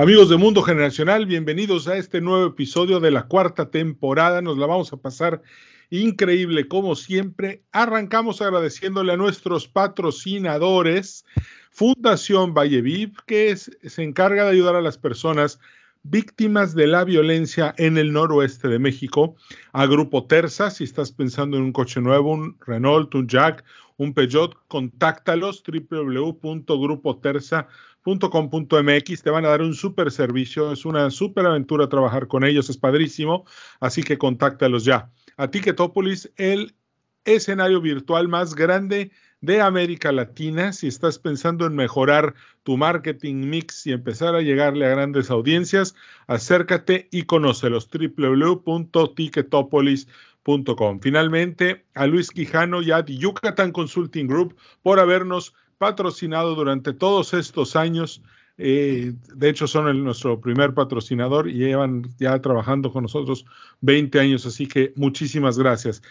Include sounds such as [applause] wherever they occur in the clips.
Amigos de Mundo Generacional, bienvenidos a este nuevo episodio de la cuarta temporada. Nos la vamos a pasar increíble como siempre. Arrancamos agradeciéndole a nuestros patrocinadores, Fundación Valleviv, que se encarga de ayudar a las personas víctimas de la violencia en el noroeste de México, a Grupo Terza, si estás pensando en un coche nuevo, un Renault, un Jack, un Peugeot, contáctalos www.grupoterza.com.mx, te van a dar un super servicio, es una super aventura trabajar con ellos, es padrísimo, así que contáctalos ya. A Ticketopolis, el escenario virtual más grande de América Latina. Si estás pensando en mejorar tu marketing mix y empezar a llegarle a grandes audiencias, acércate y conócelos www.ticketopolis.com. Finalmente, a Luis Quijano y a Yucatán Consulting Group por habernos patrocinado durante todos estos años. Eh, de hecho, son nuestro primer patrocinador y llevan ya trabajando con nosotros 20 años, así que muchísimas gracias.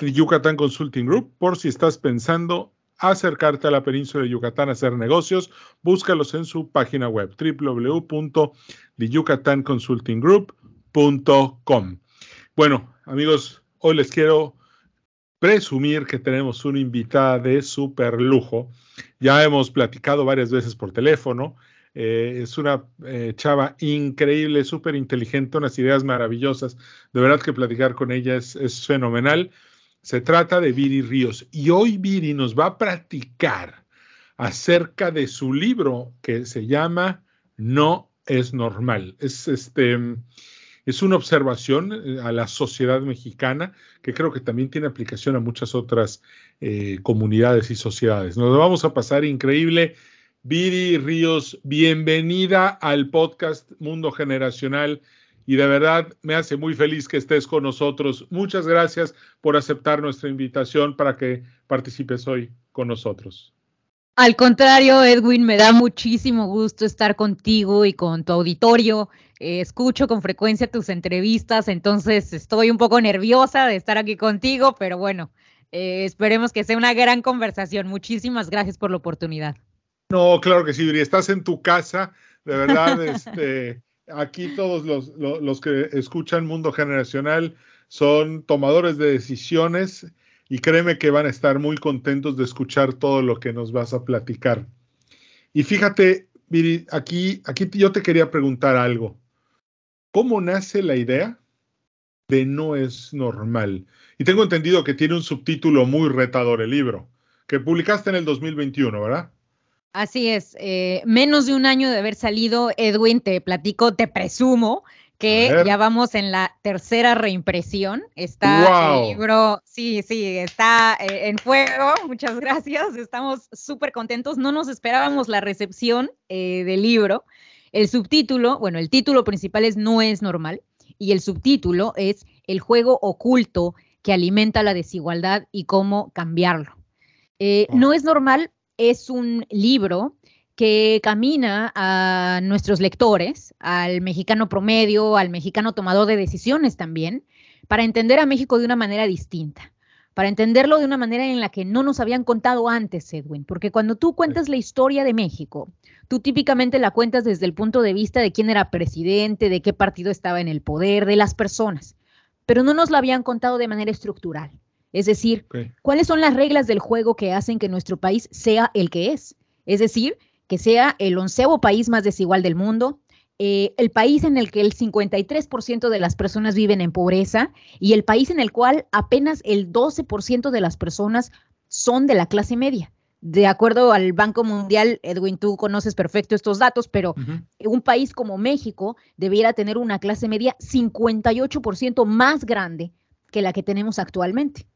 Yucatán Consulting Group, por si estás pensando acercarte a la península de Yucatán a hacer negocios, búscalos en su página web www.yucatanconsultinggroup.com. Bueno, amigos, hoy les quiero presumir que tenemos una invitada de super lujo. Ya hemos platicado varias veces por teléfono. Eh, es una eh, chava increíble, súper inteligente, unas ideas maravillosas. De verdad que platicar con ella es, es fenomenal. Se trata de Viri Ríos y hoy Viri nos va a platicar acerca de su libro que se llama No es normal. Es este es una observación eh, a la sociedad mexicana que creo que también tiene aplicación a muchas otras eh, comunidades y sociedades. Nos vamos a pasar increíble. Viri Ríos, bienvenida al podcast Mundo Generacional y de verdad me hace muy feliz que estés con nosotros. Muchas gracias por aceptar nuestra invitación para que participes hoy con nosotros. Al contrario, Edwin, me da muchísimo gusto estar contigo y con tu auditorio. Eh, escucho con frecuencia tus entrevistas, entonces estoy un poco nerviosa de estar aquí contigo, pero bueno, eh, esperemos que sea una gran conversación. Muchísimas gracias por la oportunidad. No, claro que sí, Estás en tu casa, de verdad, [laughs] este aquí todos los, que escuchan Mundo Generacional son tomadores de decisiones y créeme que van a estar muy contentos de escuchar todo lo que nos vas a platicar. Y fíjate, Viri, aquí, aquí yo te quería preguntar algo. ¿Cómo nace la idea de No es normal? Y tengo entendido que tiene un subtítulo muy retador el libro, que publicaste en el 2021, ¿verdad? Así es, eh, menos de un año de haber salido, Edwin, te platico, te presumo que ya vamos en la tercera reimpresión. Está el libro, sí, sí, está eh, en fuego. Muchas gracias. Estamos súper contentos. No nos esperábamos la recepción eh, del libro. El subtítulo, bueno, el título principal es No es normal y el subtítulo es El juego oculto que alimenta la desigualdad y cómo cambiarlo. No es normal es un libro que camina a nuestros lectores, al mexicano promedio, al mexicano tomador de decisiones también, para entender a México de una manera distinta, para entenderlo de una manera en la que no nos habían contado antes, Edwin, porque cuando tú cuentas la historia de México, tú típicamente la cuentas desde el punto de vista de quién era presidente, de qué partido estaba en el poder, de las personas, pero no nos la habían contado de manera estructural. Es decir, ¿cuáles son las reglas del juego que hacen que nuestro país sea el que es? Es decir, que sea el onceavo país más desigual del mundo, eh, el país en el que el 53% de las personas viven en pobreza y el país en el cual apenas el 12% de las personas son de la clase media. De acuerdo al Banco Mundial, Edwin, tú conoces perfecto estos datos, pero un país como México debiera tener una clase media 58% más grande que la que tenemos actualmente.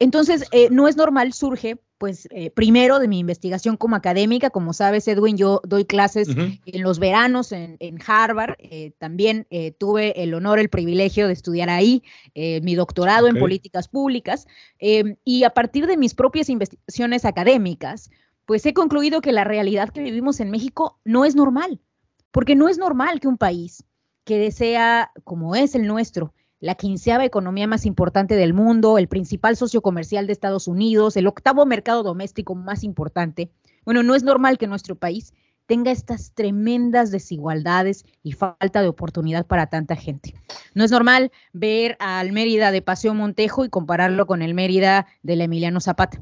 Entonces, eh, no es normal, surge, pues, eh, primero de mi investigación como académica. Como sabes, Edwin, yo doy clases en los veranos en, Harvard. Eh, también tuve el honor, el privilegio de estudiar ahí mi doctorado en políticas públicas. Em, y a partir de mis propias investigaciones académicas, pues he concluido que la realidad que vivimos en México no es normal. Porque no es normal que un país que desea, como es el nuestro, la quinceava economía más importante del mundo, el principal socio comercial de Estados Unidos, el octavo mercado doméstico más importante. Bueno, no es normal que nuestro país tenga estas tremendas desigualdades y falta de oportunidad para tanta gente. No es normal ver al Mérida de Paseo Montejo y compararlo con el Mérida del Emiliano Zapata.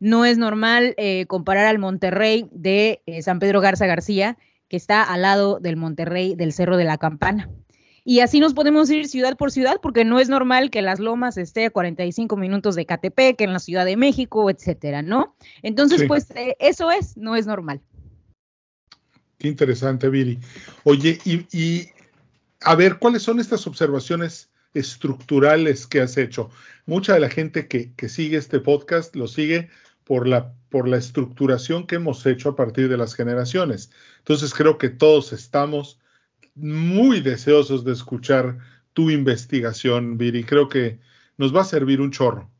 No es normal eh, comparar al Monterrey de eh, San Pedro Garza García, que está al lado del Monterrey del Cerro de la Campana. Y así nos podemos ir ciudad por ciudad, porque no es normal que Las Lomas esté a 45 minutos de Catepec, en la Ciudad de México, etcétera, ¿no? Entonces, pues eh, eso es, no es normal. Qué interesante, Viri. Oye, y, a ver, ¿cuáles son estas observaciones estructurales que has hecho? Mucha de la gente que, que sigue este podcast lo sigue por la, por la estructuración que hemos hecho a partir de las generaciones. Entonces, creo que todos estamos muy deseosos de escuchar tu investigación, Viri. Creo que nos va a servir un chorro.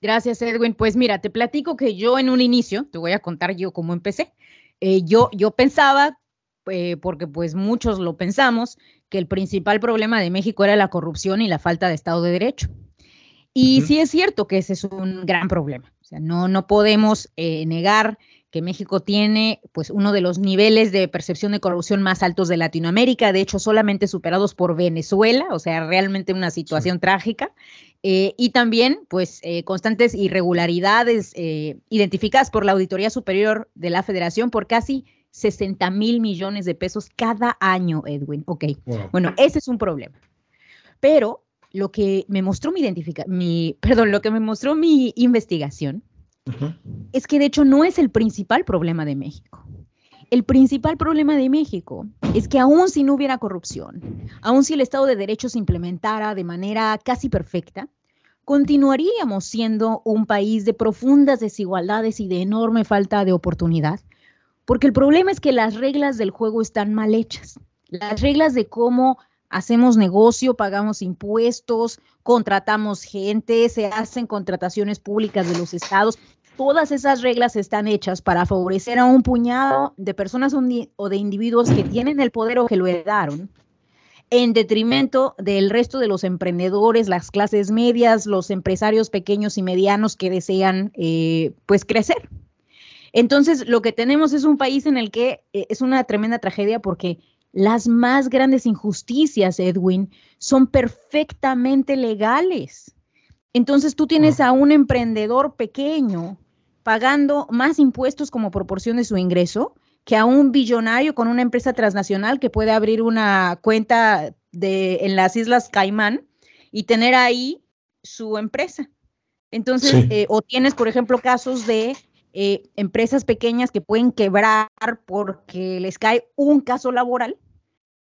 Gracias, Edwin. Pues mira, te platico que yo en un inicio, te voy a contar yo cómo empecé. Eh, yo, yo pensaba, eh, porque pues muchos lo pensamos, que el principal problema de México era la corrupción y la falta de Estado de Derecho. Y sí es cierto que ese es un gran problema. O sea, no, no podemos eh, negar que México tiene pues uno de los niveles de percepción de corrupción más altos de Latinoamérica, de hecho solamente superados por Venezuela, o sea, realmente una situación trágica, eh, y también pues eh, constantes irregularidades eh, identificadas por la Auditoría Superior de la Federación por casi 60 mil millones de pesos cada año, Edwin. Ok, bueno, ese es un problema. Pero lo que me mostró mi, mi, [laughs] perdón, lo que me mostró mi investigación es que de hecho no es el principal problema de México. El principal problema de México es que aun si no hubiera corrupción, aun si el Estado de Derecho se implementara de manera casi perfecta, continuaríamos siendo un país de profundas desigualdades y de enorme falta de oportunidad, porque el problema es que las reglas del juego están mal hechas. Las reglas de cómo hacemos negocio, pagamos impuestos, contratamos gente, se hacen contrataciones públicas de los estados. Todas esas reglas están hechas para favorecer a un puñado de personas o de individuos que tienen el poder o que lo heredaron, en detrimento del resto de los emprendedores, las clases medias, los empresarios pequeños y medianos que desean eh, pues crecer. Entonces, lo que tenemos es un país en el que eh, es una tremenda tragedia porque las más grandes injusticias, Edwin, son perfectamente legales. Entonces tú tienes a un emprendedor pequeño pagando más impuestos como proporción de su ingreso que a un billonario con una empresa transnacional que puede abrir una cuenta de, en las Islas Caimán y tener ahí su empresa. Entonces, eh, o tienes, por ejemplo, casos de eh, empresas pequeñas que pueden quebrar porque les cae un caso laboral.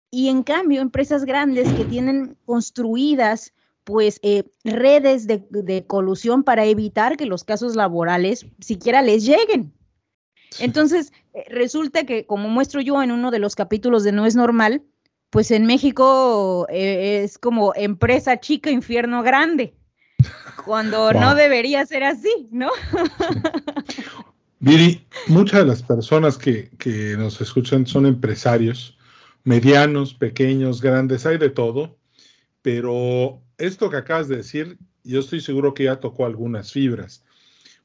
Y en cambio empresas grandes que tienen construidas pues eh, redes de, colusión para evitar que los casos laborales siquiera les lleguen. Entonces, eh, resulta que, como muestro yo en uno de los capítulos de No es normal, pues en México es como empresa chica, infierno grande cuando no debería ser así, ¿no? Viri, muchas de las personas que, que, nos escuchan son empresarios, medianos, pequeños, grandes, hay de todo, pero esto que acabas de decir, yo estoy seguro que ya tocó algunas fibras,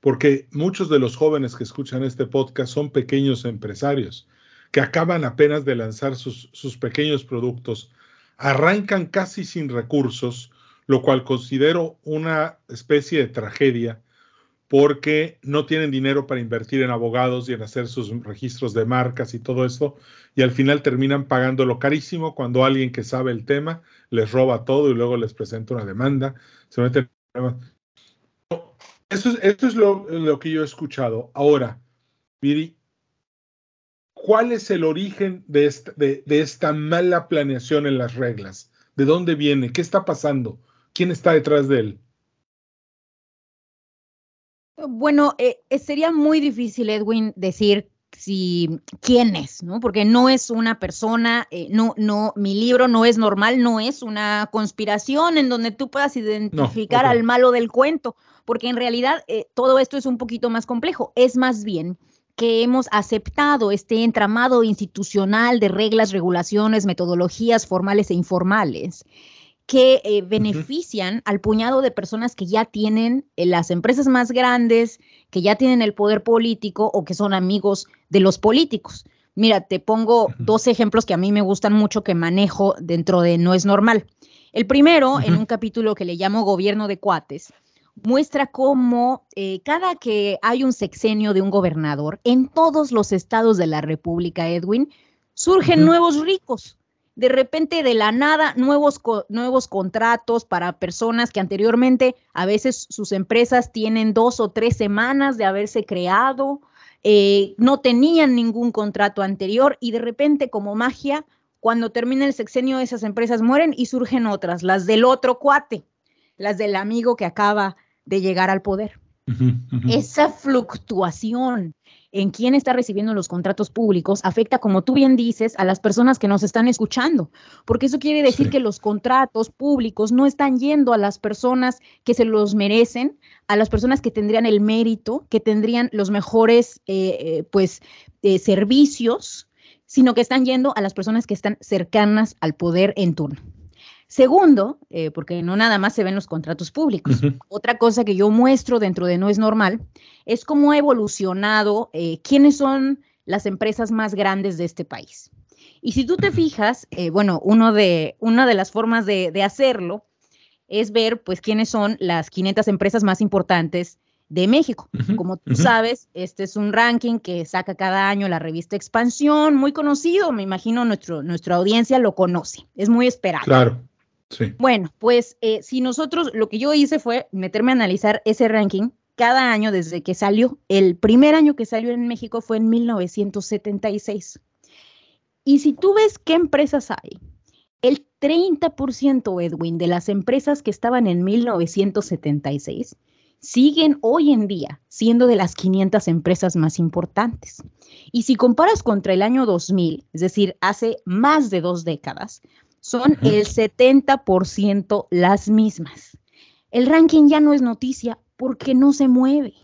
porque muchos de los jóvenes que escuchan este podcast son pequeños empresarios que acaban apenas de lanzar sus, sus pequeños productos, arrancan casi sin recursos, lo cual considero una especie de tragedia porque no tienen dinero para invertir en abogados y en hacer sus registros de marcas y todo esto, y al final terminan pagándolo carísimo cuando alguien que sabe el tema les roba todo y luego les presenta una demanda, se meten Eso es, esto es lo, que yo he escuchado. Ahora, Viri, ¿cuál es el origen de de esta mala planeación en las reglas? ¿De dónde viene? ¿Qué está pasando? ¿Quién está detrás de él? Bueno, eh, sería muy difícil, Edwin, decir si quién es, ¿no? Porque no es una persona, eh, no, no, mi libro no es normal, no es una conspiración en donde tú puedas identificar al malo del cuento, porque en realidad eh, todo esto es un poquito más complejo. Es más bien que hemos aceptado este entramado institucional de reglas, regulaciones, metodologías formales e informales que eh, benefician al puñado de personas que ya tienen eh, las empresas más grandes, que ya tienen el poder político o que son amigos de los políticos. Mira, te pongo dos ejemplos que a mí me gustan mucho que manejo dentro de No es normal. El primero, en un capítulo que le llamo Gobierno de Cuates, muestra cómo eh, cada que hay un sexenio de un gobernador, en todos los estados de la República, Edwin, surgen nuevos ricos de repente de la nada nuevos, nuevos contratos para personas que anteriormente a veces sus empresas tienen dos o tres semanas de haberse creado, eh, no tenían ningún contrato anterior y de repente como magia, cuando termina el sexenio esas empresas mueren y surgen otras, las del otro cuate, las del amigo que acaba de llegar al poder. Esa fluctuación en quién está recibiendo los contratos públicos afecta, como tú bien dices, a las personas que nos están escuchando, porque eso quiere decir que los contratos públicos no están yendo a las personas que se los merecen, a las personas que tendrían el mérito, que tendrían los mejores, eh, eh, pues, eh, servicios, sino que están yendo a las personas que están cercanas al poder en turno. Segundo, eh, porque no nada más se ven los contratos públicos. Otra cosa que yo muestro dentro de No es normal es cómo ha evolucionado eh, quiénes son las empresas más grandes de este país. Y si tú te fijas, eh, bueno, uno de, una de las formas de, hacerlo es ver, pues, quiénes son las 500 empresas más importantes de México. Como tú sabes, este es un ranking que saca cada año la revista Expansión, muy conocido, me imagino nuestro, nuestra audiencia lo conoce, es muy esperado. Claro. Bueno, pues eh, si nosotros, lo que yo hice fue meterme a analizar ese ranking cada año desde que salió. El primer año que salió en México fue en 1976. Y si tú ves qué empresas hay, el 30%, Edwin, de las empresas que estaban en 1976 siguen hoy en día siendo de las 500 empresas más importantes. Y si comparas contra el año 2000, es decir, hace más de dos décadas, son el 70% las mismas. El ranking ya no es noticia porque no se mueve.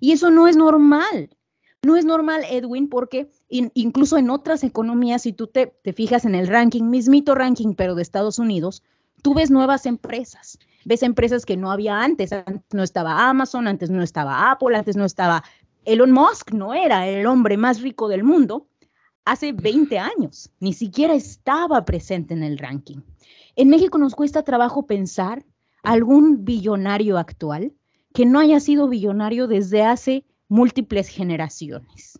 Y eso no es normal. No es normal, Edwin, porque incluso en otras economías, si tú te, te fijas en el ranking, mismito ranking, pero de Estados Unidos, tú ves nuevas empresas. Ves empresas que no había antes. Antes no estaba Amazon, antes no estaba Apple, antes no estaba Elon Musk, no era el hombre más rico del mundo, hace 20 años, ni siquiera estaba presente en el ranking. En México nos cuesta trabajo pensar algún billonario actual que no haya sido billonario desde hace múltiples generaciones.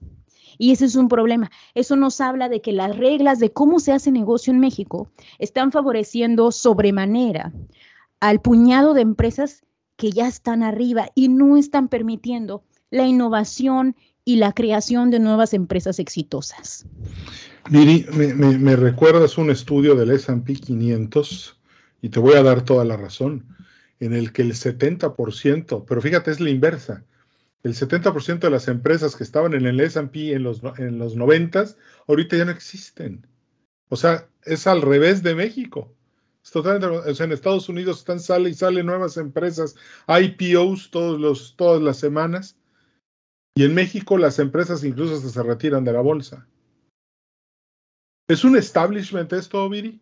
Y ese es un problema. Eso nos habla de que las reglas de cómo se hace negocio en México están favoreciendo sobremanera al puñado de empresas que ya están arriba y no están permitiendo la innovación y la creación de nuevas empresas exitosas. Miri, me, recuerdas un estudio del S&P 500 y te voy a dar toda la razón, en el que el 70%, pero fíjate, es la inversa, el 70% de las empresas que estaban en el S&P en los, en los 90 ahorita ya no existen. O sea, es al revés de México. totalmente, o sea, en Estados Unidos están sale y salen nuevas empresas, IPOs todos los, todas las semanas, y en México las empresas incluso se retiran de la bolsa. ¿Es un establishment esto, Viri?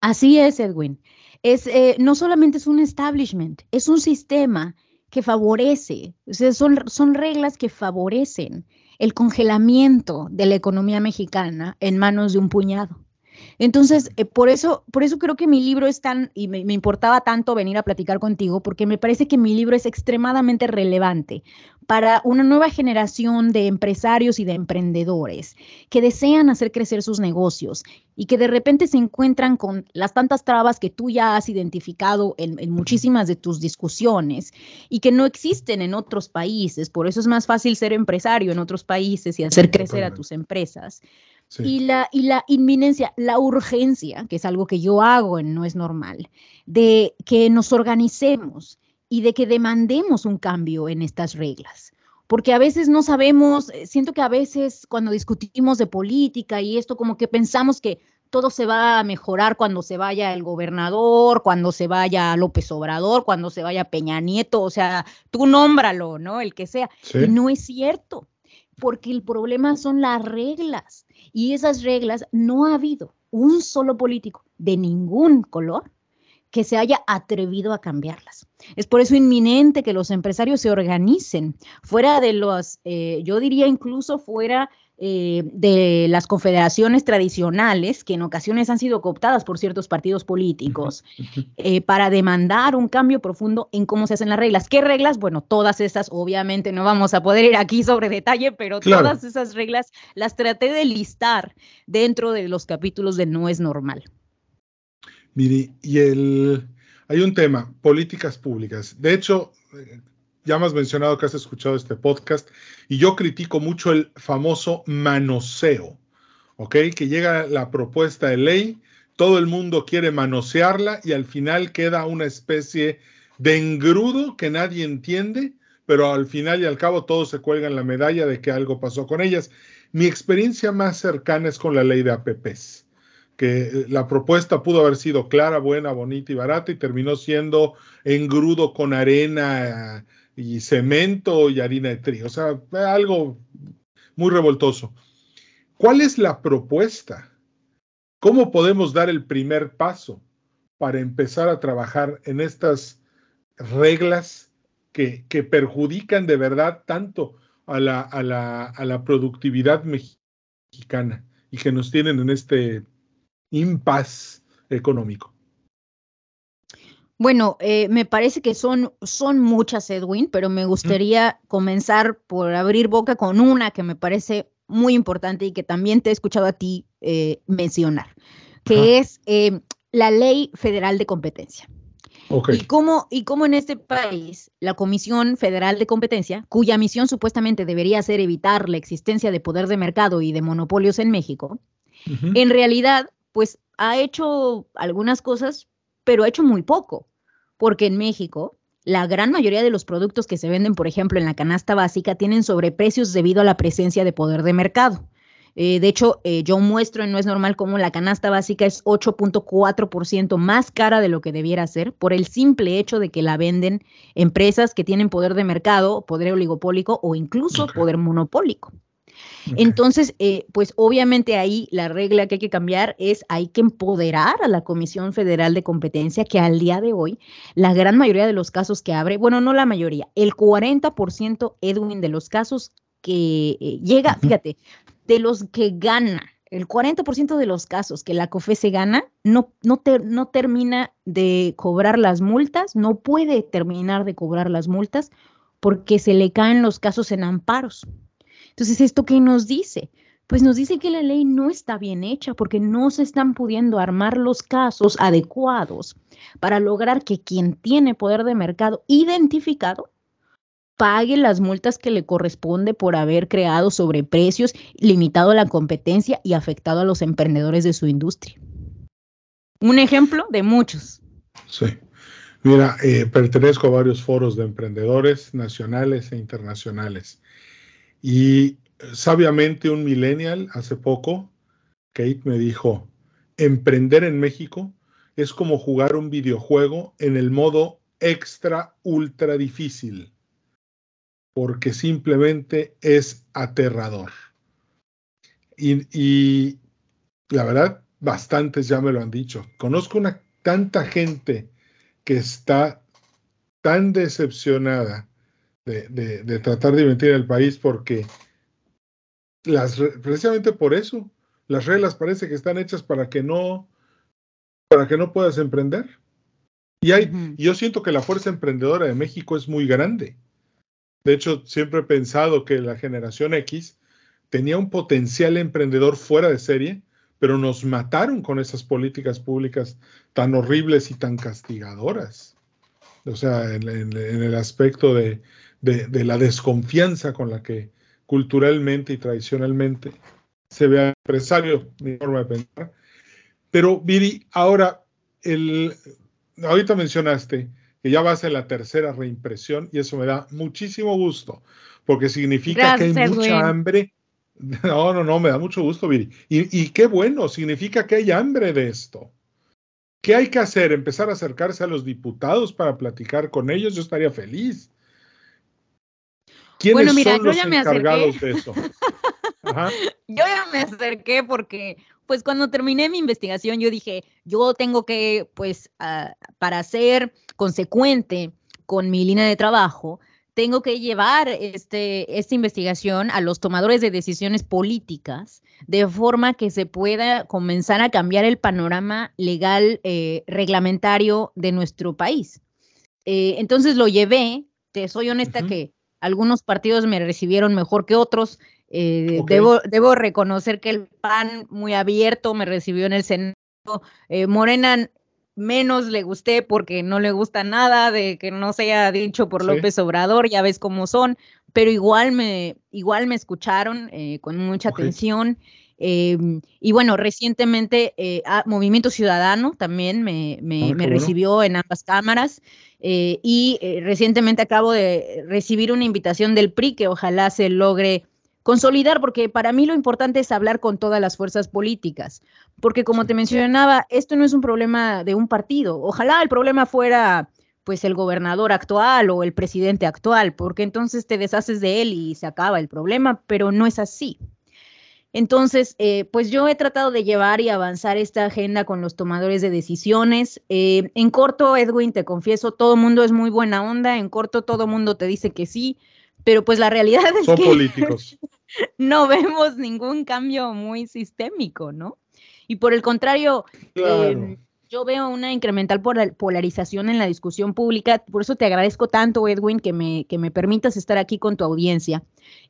Así es, Edwin. Es, eh, no solamente es un establishment, es un sistema que favorece, son, son reglas que favorecen el congelamiento de la economía mexicana en manos de un puñado. Entonces, eh, por, eso, por eso creo que mi libro es tan, y me, importaba tanto venir a platicar contigo, porque me parece que mi libro es extremadamente relevante para una nueva generación de empresarios y de emprendedores que desean hacer crecer sus negocios y que de repente se encuentran con las tantas trabas que tú ya has identificado en, en muchísimas de tus discusiones y que no existen en otros países. Por eso es más fácil ser empresario en otros países y hacer crecer a tus empresas. Y, la, y la inminencia, la urgencia, que es algo que yo hago en No es normal, de que nos organicemos, y de que demandemos un cambio en estas reglas. Porque a veces no sabemos, eh, siento que a veces cuando discutimos de política y esto como que pensamos que todo se va a mejorar cuando se vaya el gobernador, cuando se vaya López Obrador, cuando se vaya Peña Nieto, o sea, tú nómbralo, ¿no? El que sea. Y no es cierto, porque el problema son las reglas. Y esas reglas no ha habido un solo político de ningún color que se haya atrevido a cambiarlas. Es por eso inminente que los empresarios se organicen fuera de los, eh, yo diría incluso fuera eh, de las confederaciones tradicionales, que en ocasiones han sido cooptadas por ciertos partidos políticos, eh, para demandar un cambio profundo en cómo se hacen las reglas. ¿Qué reglas? Bueno, todas esas, obviamente no vamos a poder ir aquí sobre detalle, pero todas esas reglas las traté de listar dentro de los capítulos de No es normal. Mire, y el, hay un tema, políticas públicas. De hecho, ya me has mencionado que has escuchado este podcast y yo critico mucho el famoso manoseo, ¿ok? Que llega la propuesta de ley, todo el mundo quiere manosearla y al final queda una especie de engrudo que nadie entiende, pero al final y al cabo todos se cuelgan la medalla de que algo pasó con ellas. Mi experiencia más cercana es con la ley de APPs que la propuesta pudo haber sido clara, buena, bonita y barata y terminó siendo engrudo con arena y cemento y harina de trigo. O sea, algo muy revoltoso. ¿Cuál es la propuesta? ¿Cómo podemos dar el primer paso para empezar a trabajar en estas reglas que, perjudican de verdad tanto a la, a la productividad mexicana y que nos tienen en este impas económico? Bueno, eh, me parece que son, son muchas, Edwin, pero me gustaría comenzar por abrir boca con una que me parece muy importante y que también te he escuchado a ti eh, mencionar, que es eh, la Ley Federal de Competencia. Y, cómo, y cómo en este país la Comisión Federal de Competencia, cuya misión supuestamente debería ser evitar la existencia de poder de mercado y de monopolios en México, en realidad pues ha hecho algunas cosas, pero ha hecho muy poco, porque en México la gran mayoría de los productos que se venden, por ejemplo, en la canasta básica, tienen sobreprecios debido a la presencia de poder de mercado. Eh, de hecho, eh, yo muestro en No es normal cómo la canasta básica es 8.4% más cara de lo que debiera ser por el simple hecho de que la venden empresas que tienen poder de mercado, poder oligopólico o incluso poder monopólico. Entonces, eh, pues obviamente ahí la regla que hay que cambiar es hay que empoderar a la Comisión Federal de Competencia que al día de hoy, la gran mayoría de los casos que abre, bueno, no la mayoría, el 40% Edwin de los casos que eh, llega, fíjate, de los que gana, el 40% de los casos que la COFE se gana, no, no, no termina de cobrar las multas, no puede terminar de cobrar las multas porque se le caen los casos en amparos. Entonces, ¿esto qué nos dice? Pues nos dice que la ley no está bien hecha porque no se están pudiendo armar los casos adecuados para lograr que quien tiene poder de mercado identificado pague las multas que le corresponde por haber creado sobreprecios, limitado la competencia y afectado a los emprendedores de su industria. Un ejemplo de muchos. Sí. Mira, eh, pertenezco a varios foros de emprendedores nacionales e internacionales. Y sabiamente un millennial hace poco, Kate me dijo, emprender en México es como jugar un videojuego en el modo extra ultra difícil, porque simplemente es aterrador. Y, la verdad, bastantes ya me lo han dicho. Conozco una tanta gente que está tan decepcionada de, tratar de inventar el país porque las, precisamente por eso las reglas parece que están hechas para que no para que no puedas emprender. Y hay, yo siento que la fuerza emprendedora de México es muy grande. De hecho, siempre he pensado que la generación X tenía un potencial emprendedor fuera de serie, pero nos mataron con esas políticas públicas tan horribles y tan castigadoras. O sea, en el aspecto de, de, la desconfianza con la que culturalmente y tradicionalmente se ve al empresario, mi forma de pensar. Pero, Viri, ahora, el, ahorita mencionaste que ya vas en la tercera reimpresión y eso me da muchísimo gusto, porque significa que hay mucha hambre. [laughs] No, no, no, me da mucho gusto, Viri. Y, y qué bueno, significa que hay hambre de esto. ¿Qué hay que hacer? ¿Empezar a acercarse a los diputados para platicar con ellos? Yo estaría feliz. ¿Quiénes son los encargados de eso? [laughs] Yo ya me acerqué porque, pues cuando terminé mi investigación, yo dije, yo tengo que, pues, ah, para ser consecuente con mi línea de trabajo, tengo que llevar este, esta investigación a los tomadores de decisiones políticas de forma que se pueda comenzar a cambiar el panorama legal eh, reglamentario de nuestro país. Eh, entonces lo llevé, te soy honesta que algunos partidos me recibieron mejor que otros. Eh, debo, debo, reconocer que el PAN muy abierto me recibió en el Senado. Eh, Morena menos le gusté porque no le gusta nada de que no sea dicho por López Obrador, ya ves cómo son, pero igual me, igual me escucharon eh, con mucha atención. Em, y bueno, recientemente Movimiento Ciudadano también me, me, ah, recibió en ambas cámaras. Eh, y eh, recientemente acabo de recibir una invitación del PRI que ojalá se logre consolidar, porque para mí lo importante es hablar con todas las fuerzas políticas, porque como te mencionaba, esto no es un problema de un partido, ojalá el problema fuera pues el gobernador actual o el presidente actual, porque entonces te deshaces de él y se acaba el problema, pero no es así. Entonces, eh, pues yo he tratado de llevar y avanzar esta agenda con los tomadores de decisiones. Eh, en corto, Edwin, te confieso, todo mundo es muy buena onda, en corto todo mundo te dice que sí, pero pues la realidad es Son políticos. [laughs] no vemos ningún cambio muy sistémico, ¿no? Y por el contrario, em, yo veo una incremental polarización en la discusión pública. Por eso te agradezco tanto, Edwin, que me, que me permitas estar aquí con tu audiencia,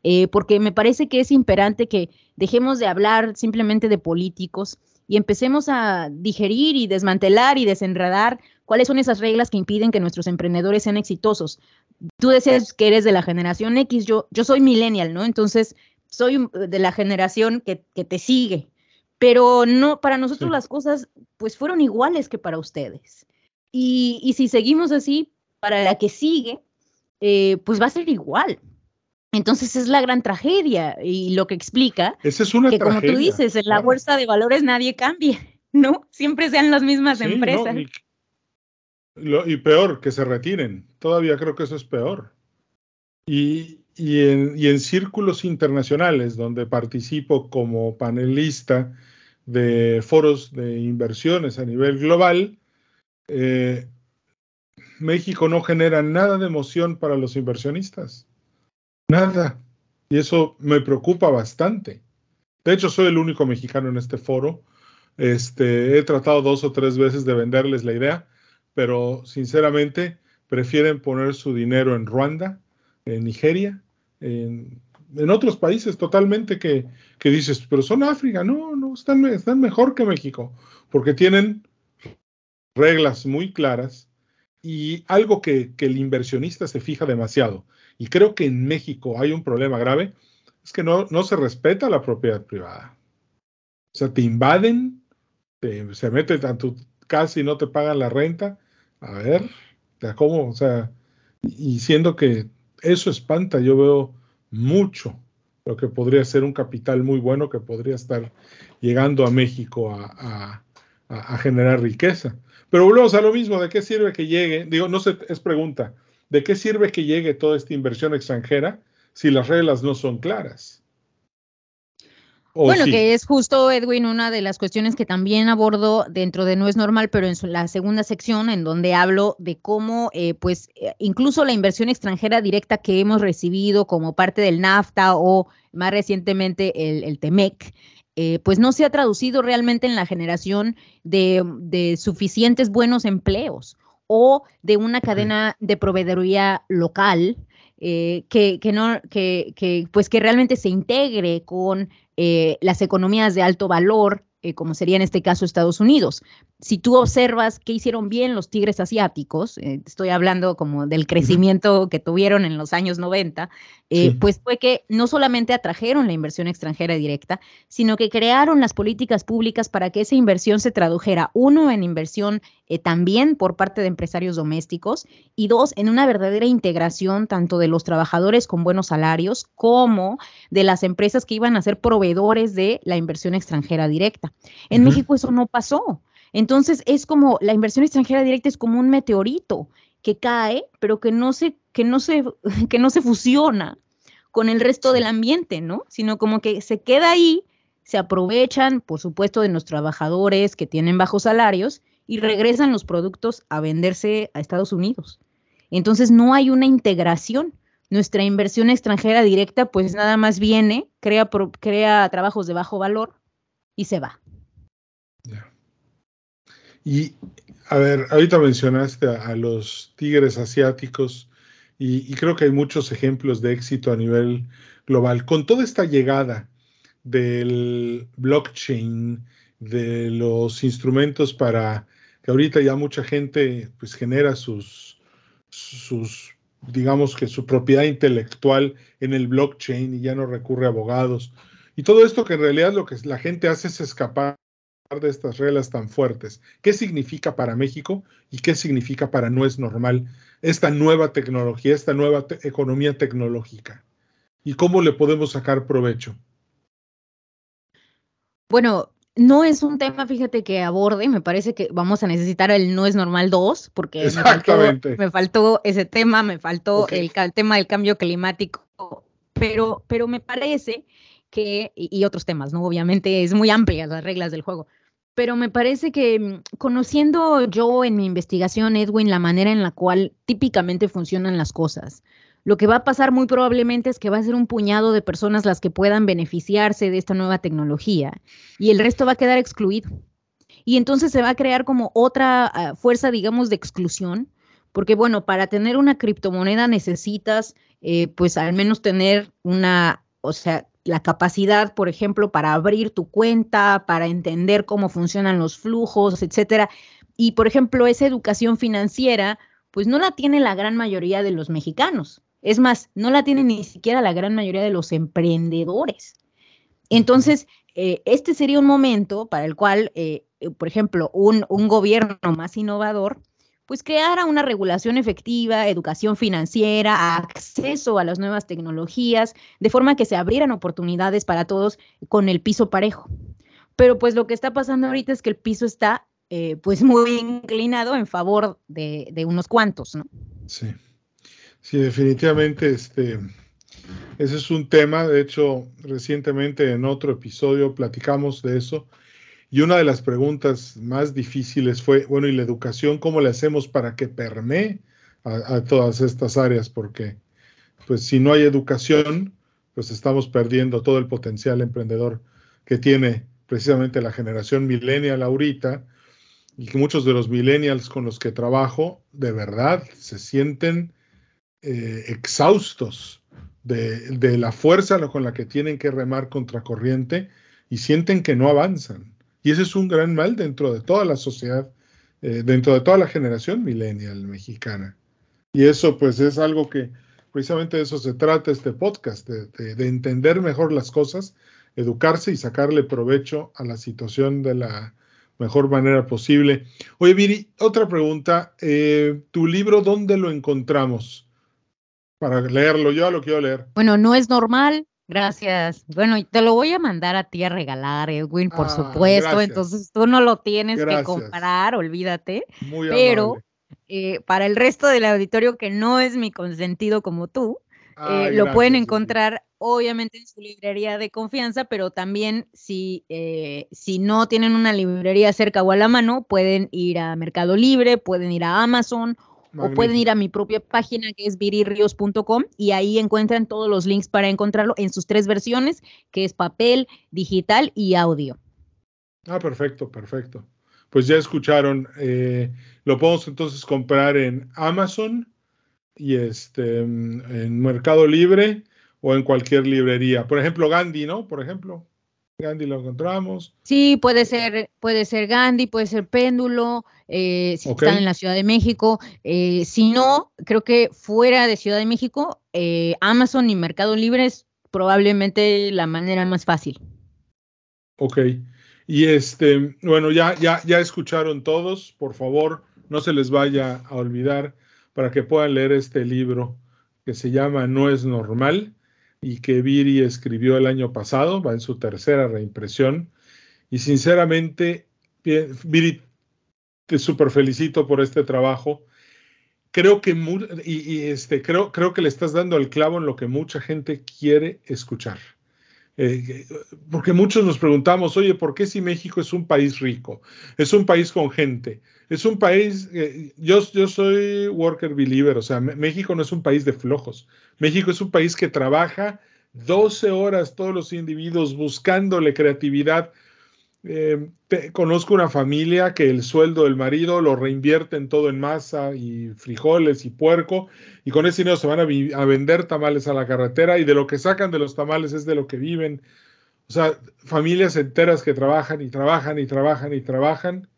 eh, porque me parece que es imperante que dejemos de hablar simplemente de políticos y empecemos a digerir y desmantelar y desenredar cuáles son esas reglas que impiden que nuestros emprendedores sean exitosos. Tú decías que eres de la generación X, yo, yo soy millennial, ¿no? Entonces, soy de la generación que, que te sigue pero no, para nosotros las cosas pues fueron iguales que para ustedes. Y, si seguimos así, para la que sigue, eh, pues va a ser igual. Entonces es la gran tragedia y lo que explica Esa es una que como tú dices, en la bolsa de valores nadie cambia, [laughs] ¿no? Siempre sean las mismas empresas. y, peor, que se retiren. Todavía creo que eso es peor. Y, y en, círculos internacionales donde participo como panelista de foros de inversiones a nivel global, eh, México no genera nada de emoción para los inversionistas. Nada. Y eso me preocupa bastante. De hecho, soy el único mexicano en este foro. Este, he tratado dos o tres veces de venderles la idea, pero sinceramente prefieren poner su dinero en Ruanda, en Nigeria, en, otros países totalmente que, dices, pero son África, no, no, están, están mejor que México, porque tienen reglas muy claras y algo que, el inversionista se fija demasiado. Y creo que en México hay un problema grave, es que no, no se respeta la propiedad privada. O sea, te invaden, se meten a tu casa y no te pagan la renta. A ver, ¿cómo? O sea, y siendo que eso espanta. Yo veo mucho lo que podría ser un capital muy bueno que podría estar llegando a México a, generar riqueza. Pero volvemos a lo mismo, ¿de qué sirve que llegue? Digo, no sé, es pregunta, ¿de qué sirve que llegue toda esta inversión extranjera si las reglas no son claras? bueno, que es justo, Edwin, una de las cuestiones que también abordo dentro de No es normal, pero en la segunda sección, en donde hablo de cómo, eh, pues, eh, incluso la inversión extranjera directa que hemos recibido como parte del NAFTA o más recientemente el, el TEMEC, eh, pues no se ha traducido realmente en la generación de, suficientes buenos empleos o de una cadena de proveeduría local que, que, no, que, que, pues que realmente se integre con eh, las economías de alto valor, eh, como sería en este caso Estados Unidos. Si tú observas qué hicieron bien los tigres asiáticos, eh, estoy hablando como del crecimiento que tuvieron en los años 90, pues fue que no solamente atrajeron la inversión extranjera directa, sino que crearon las políticas públicas para que esa inversión se tradujera, uno, en inversión eh, también por parte de empresarios domésticos y dos, en una verdadera integración tanto de los trabajadores con buenos salarios como de las empresas que iban a ser proveedores de la inversión extranjera directa. En México eso no pasó. Entonces es como la inversión extranjera directa es como un meteorito que cae, pero que no se, que no se, [laughs] que no se fusiona con el resto del ambiente, ¿no? Sino como que se queda ahí, se aprovechan, por supuesto, de los trabajadores que tienen bajos salarios y regresan los productos a venderse a Estados Unidos. Entonces no hay una integración. Nuestra inversión extranjera directa pues nada más viene, crea, crea trabajos de bajo valor y se va. Y a ver, ahorita mencionaste a, los tigres asiáticos y, creo que hay muchos ejemplos de éxito a nivel global. Con toda esta llegada del blockchain, de los instrumentos para ahorita ya mucha gente pues genera sus, sus, digamos que su propiedad intelectual en el blockchain y ya no recurre a abogados. Y todo esto que en realidad lo que la gente hace es escapar de estas reglas tan fuertes. ¿Qué significa para México y qué significa para no es normal esta nueva tecnología, esta nueva economía tecnológica? ¿Y cómo le podemos sacar provecho? Bueno, no es un tema, fíjate, que aborde, me parece que vamos a necesitar el no es normal 2, porque me faltó, ese tema, me faltó el, tema del cambio climático, pero, pero me parece que, y, otros temas, ¿no? Obviamente es muy amplia las reglas del juego, pero me parece que mm, conociendo yo en mi investigación, Edwin, la manera en la cual típicamente funcionan las cosas, lo que va a pasar muy probablemente es que va a ser un puñado de personas las que puedan beneficiarse de esta nueva tecnología y el resto va a quedar excluido. Y entonces se va a crear como otra ah, fuerza, digamos, de exclusión, porque bueno, para tener una criptomoneda necesitas, eh, pues al menos tener una, o sea, la capacidad, por ejemplo, para abrir tu cuenta, para entender cómo funcionan los flujos, etcétera. Y, por ejemplo, esa educación financiera, pues no la tiene la gran mayoría de los mexicanos. Es más, no la tiene ni siquiera la gran mayoría de los emprendedores. Entonces, eh, este sería un momento para el cual, eh, eh, por ejemplo, un, gobierno más innovador, pues creara una regulación efectiva, educación financiera, acceso a las nuevas tecnologías, de forma que se abrieran oportunidades para todos con el piso parejo. Pero pues lo que está pasando ahorita es que el piso está pues muy inclinado en favor de, de unos cuantos, ¿no? Sí. Sí, definitivamente, este, ese es un tema. De hecho, recientemente en otro episodio platicamos de eso. Y una de las preguntas más difíciles fue, bueno, ¿y la educación cómo le hacemos para que permee a, todas estas áreas? Porque, pues, si no hay educación, pues estamos perdiendo todo el potencial emprendedor que tiene precisamente la generación millennial ahorita y que muchos de los millennials con los que trabajo de verdad se sienten eh, exhaustos de, la fuerza con la que tienen que remar contra corriente y sienten que no avanzan. Y ese es un gran mal dentro de toda la sociedad, eh, dentro de toda la generación millennial mexicana. Y eso pues es algo que precisamente de eso se trata este podcast, de, de entender mejor las cosas, educarse y sacarle provecho a la situación de la mejor manera posible. Oye, Viri, otra pregunta. Eh, ¿Tu libro dónde lo encontramos? Para leerlo. Yo lo quiero leer. Bueno, no es normal. Gracias. Bueno, te lo voy a mandar a ti a regalar, Edwin, por ah, supuesto. Entonces tú no lo tienes que comprar, olvídate. Muy Pero eh, para el resto del auditorio que no es mi consentido como tú, eh, lo pueden encontrar obviamente en su librería de confianza, pero también si, eh, si no tienen una librería cerca o a la mano, pueden ir a Mercado Libre, pueden ir a Amazon o pueden ir a mi propia página que es virirrios.com y ahí encuentran todos los links para encontrarlo en sus tres versiones, que es papel, digital y audio. Ah, perfecto, perfecto. Pues ya escucharon, eh, lo podemos entonces comprar en Amazon y este en Mercado Libre o en cualquier librería. Por ejemplo, Gandhi, ¿no? Por ejemplo. Gandhi lo encontramos. Sí, puede ser, puede ser Gandhi, puede ser Péndulo, eh, si están en la Ciudad de México. Eh, si no, creo que fuera de Ciudad de México, eh, Amazon y Mercado Libre es probablemente la manera más fácil. Ok. Y este, bueno, ya, ya, ya escucharon todos, por favor, no se les vaya a olvidar para que puedan leer este libro que se llama No es normal y que Viri escribió el año pasado, va en su tercera reimpresión. Y sinceramente, Viri, te super felicito por este trabajo. Creo que, y, este, creo, creo que le estás dando el clavo en lo que mucha gente quiere escuchar. Eh, porque muchos nos preguntamos, oye, ¿por qué si México es un país rico? Es un país con gente. Es un país, eh, yo, yo soy worker believer, o sea, México no es un país de flojos. México es un país que trabaja 12 horas todos los individuos buscándole creatividad eh, conozco una familia que el sueldo del marido lo reinvierten todo en masa y frijoles y puerco y con ese dinero se van a, vender tamales a la carretera y de lo que sacan de los tamales es de lo que viven. O sea, familias enteras que trabajan y trabajan y trabajan y trabajan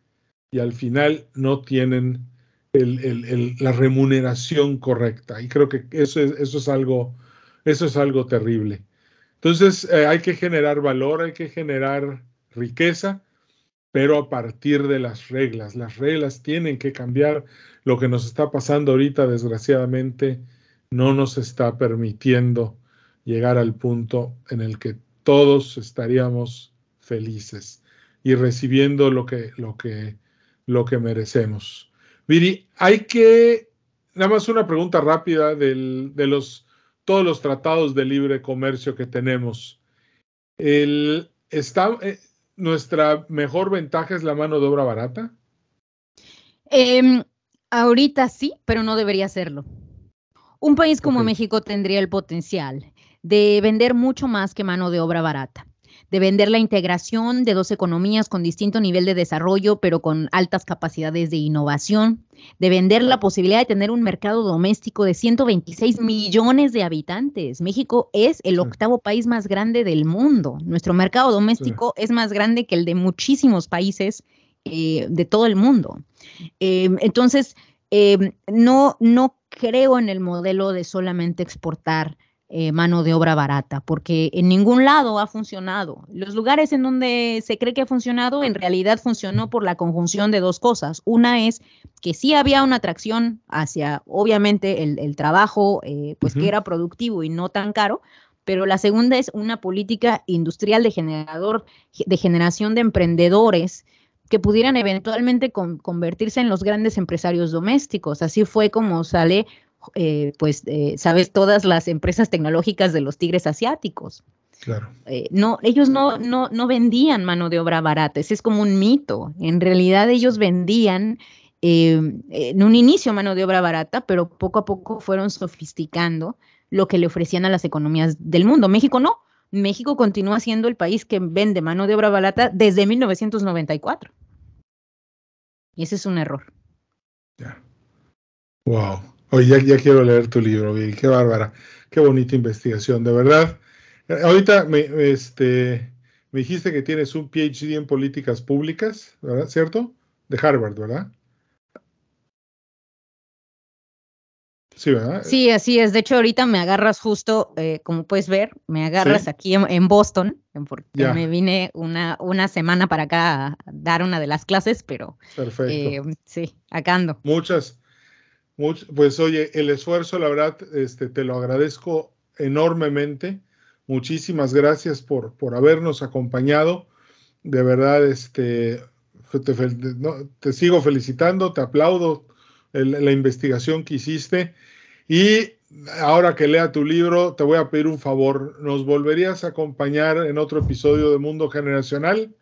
y al final no tienen la remuneración correcta. Y creo que eso es, eso es, algo, eso es algo terrible. Entonces eh, hay que generar valor, hay que generar riqueza, pero a partir de las reglas. Las reglas tienen que cambiar. Lo que nos está pasando ahorita, desgraciadamente, no nos está permitiendo llegar al punto en el que todos estaríamos felices y recibiendo lo que, lo que, lo que merecemos. Viri, hay que, nada más una pregunta rápida de los, todos los tratados de libre comercio que tenemos. El, está, eh, nuestra mejor ventaja es la mano de obra barata? Em, ahorita sí, pero no debería serlo. Un país como México tendría el potencial de vender mucho más que mano de obra barata de vender la integración de dos economías con distinto nivel de desarrollo, pero con altas capacidades de innovación, de vender la posibilidad de tener un mercado doméstico de 126 millones de habitantes. México es el octavo país más grande del mundo. Nuestro mercado doméstico es más grande que el de muchísimos países eh, de todo el mundo. Em, entonces, em, no, no creo en el modelo de solamente exportar eh, mano de obra barata, porque en ningún lado ha funcionado. Los lugares en donde se cree que ha funcionado, en realidad funcionó por la conjunción de dos cosas. Una es que sí había una atracción hacia, obviamente, el, trabajo, eh, pues que era productivo y no tan caro, pero la segunda es una política industrial de generador, de generación de emprendedores que pudieran eventualmente convertirse en los grandes empresarios domésticos. Así fue como sale eh, pues, eh, sabes, todas las empresas tecnológicas de los tigres asiáticos. Claro. Eh, no, ellos no, no, no vendían mano de obra barata, ese es como un mito. En realidad ellos vendían en un inicio mano de obra barata, pero poco a poco fueron sofisticando lo que le ofrecían a las economías del mundo. México no. México continúa siendo el país que vende mano de obra barata desde 1994. Y ese es un error. Wow. Oye, ya, quiero leer tu libro, bien, qué bárbara, qué bonita investigación, de verdad. Ahorita me, este, me dijiste que tienes un PhD en políticas públicas, ¿verdad? ¿Cierto? De Harvard, ¿verdad? Sí, ¿verdad? Sí, así es. De hecho, ahorita me agarras justo, eh, como puedes ver, me agarras aquí en, Boston, porque me vine una, una semana para acá a dar una de las clases, pero Perfecto. Eh, sí, acá ando. Muchas, pues oye, el esfuerzo, la verdad, este, te lo agradezco enormemente. Muchísimas gracias por, por habernos acompañado. De verdad, este, te, sigo felicitando, te aplaudo la investigación que hiciste. Y ahora que lea tu libro, te voy a pedir un favor. ¿Nos volverías a acompañar en otro episodio de Mundo Generacional?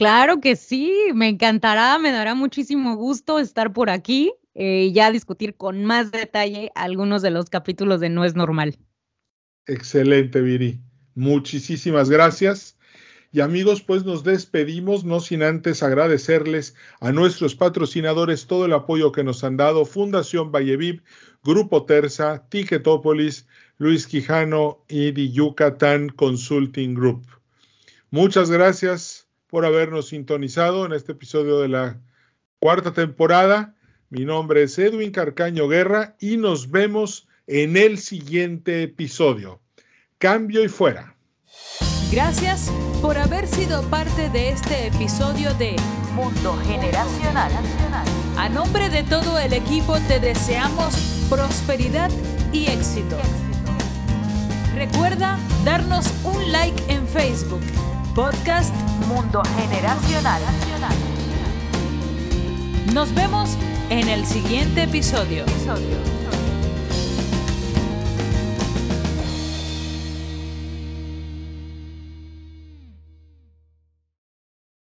Claro que sí, me encantará, me dará muchísimo gusto estar por aquí eh, y ya discutir con más detalle algunos de los capítulos de No es normal. Excelente, Viri. Muchísimas gracias. Y amigos, pues nos despedimos, no sin antes agradecerles a nuestros patrocinadores todo el apoyo que nos han dado, Fundación Valleviv, Grupo Terza, Ticketopolis, Luis Quijano y The Yucatán Consulting Group. Muchas gracias por habernos sintonizado en este episodio de la cuarta temporada. Mi nombre es Edwin Carcaño Guerra y nos vemos en el siguiente episodio. Cambio y fuera. Gracias por haber sido parte de este episodio de Mundo Generacional. A nombre de todo el equipo te deseamos prosperidad y éxito. Recuerda darnos un like en Facebook, Podcast Mundo Generacional. Nos vemos en el siguiente episodio.